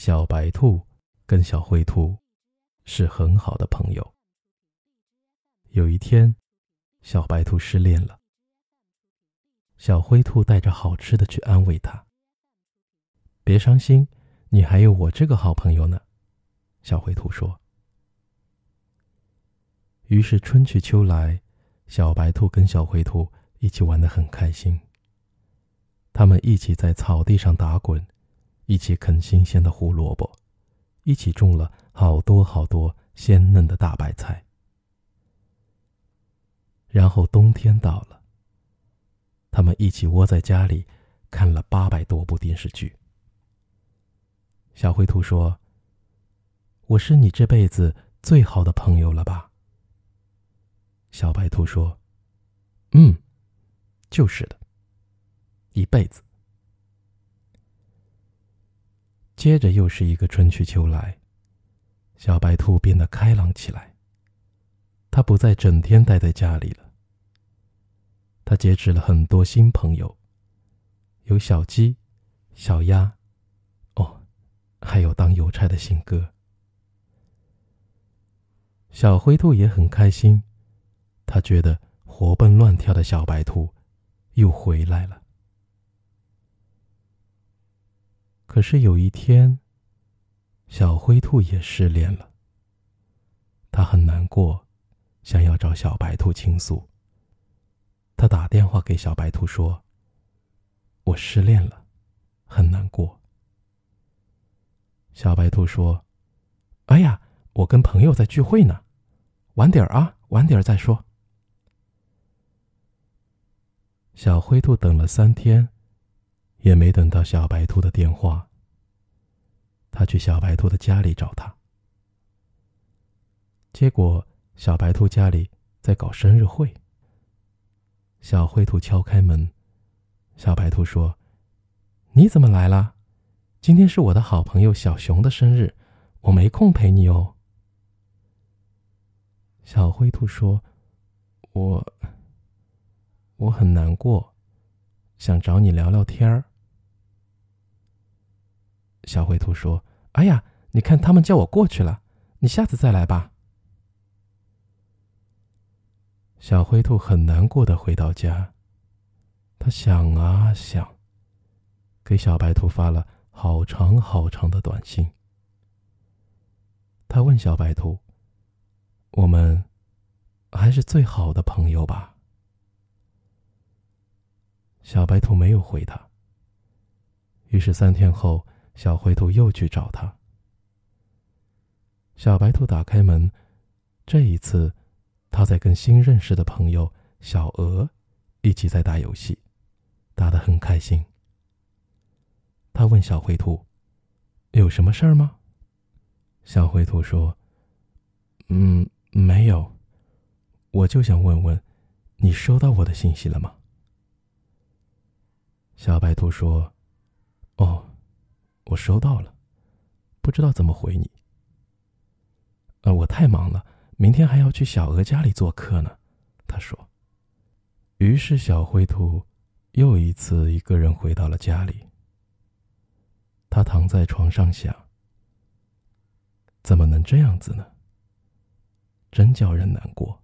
小白兔跟小灰兔是很好的朋友。有一天，小白兔失恋了，小灰兔带着好吃的去安慰他：“别伤心，你还有我这个好朋友呢。”小灰兔说。于是春去秋来，小白兔跟小灰兔一起玩得很开心。他们一起在草地上打滚。一起啃新鲜的胡萝卜，一起种了好多好多鲜嫩的大白菜。然后冬天到了，他们一起窝在家里，看了八百多部电视剧。小灰兔说：“我是你这辈子最好的朋友了吧？”小白兔说：“嗯，就是的，一辈子。”接着又是一个春去秋来，小白兔变得开朗起来。它不再整天待在家里了。它结识了很多新朋友，有小鸡、小鸭，哦，还有当邮差的信鸽。小灰兔也很开心，它觉得活蹦乱跳的小白兔又回来了。可是有一天，小灰兔也失恋了。他很难过，想要找小白兔倾诉。他打电话给小白兔说：“我失恋了，很难过。”小白兔说：“哎呀，我跟朋友在聚会呢，晚点啊，晚点再说。”小灰兔等了三天。也没等到小白兔的电话。他去小白兔的家里找他，结果小白兔家里在搞生日会。小灰兔敲开门，小白兔说：“你怎么来了？今天是我的好朋友小熊的生日，我没空陪你哦。”小灰兔说：“我……我很难过。”想找你聊聊天儿。小灰兔说：“哎呀，你看他们叫我过去了，你下次再来吧。”小灰兔很难过的回到家，他想啊想，给小白兔发了好长好长的短信。他问小白兔：“我们还是最好的朋友吧？”小白兔没有回他。于是三天后，小灰兔又去找他。小白兔打开门，这一次，他在跟新认识的朋友小鹅一起在打游戏，打得很开心。他问小灰兔：“有什么事儿吗？”小灰兔说：“嗯，没有，我就想问问，你收到我的信息了吗？”小白兔说：“哦，我收到了，不知道怎么回你。呃，我太忙了，明天还要去小鹅家里做客呢。”他说。于是小灰兔又一次一个人回到了家里。他躺在床上想：怎么能这样子呢？真叫人难过。